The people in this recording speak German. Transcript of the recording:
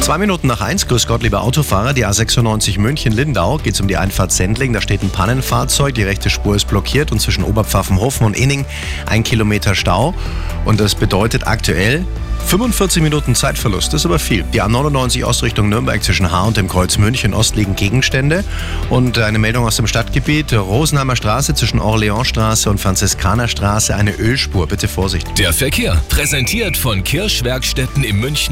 Zwei Minuten nach eins, grüß Gott, liebe Autofahrer, die A96 München-Lindau geht es um die Einfahrt Sendling. Da steht ein Pannenfahrzeug, die rechte Spur ist blockiert und zwischen Oberpfaffenhofen und Inning ein Kilometer Stau. Und das bedeutet aktuell 45 Minuten Zeitverlust, das ist aber viel. Die A99 Ostrichtung Nürnberg zwischen Haar und dem Kreuz München Ost liegen Gegenstände. Und eine Meldung aus dem Stadtgebiet, Rosenheimer Straße zwischen Orleansstraße und Franziskanerstraße, eine Ölspur. Bitte Vorsicht. Der Verkehr, präsentiert von Kirschwerkstätten im München.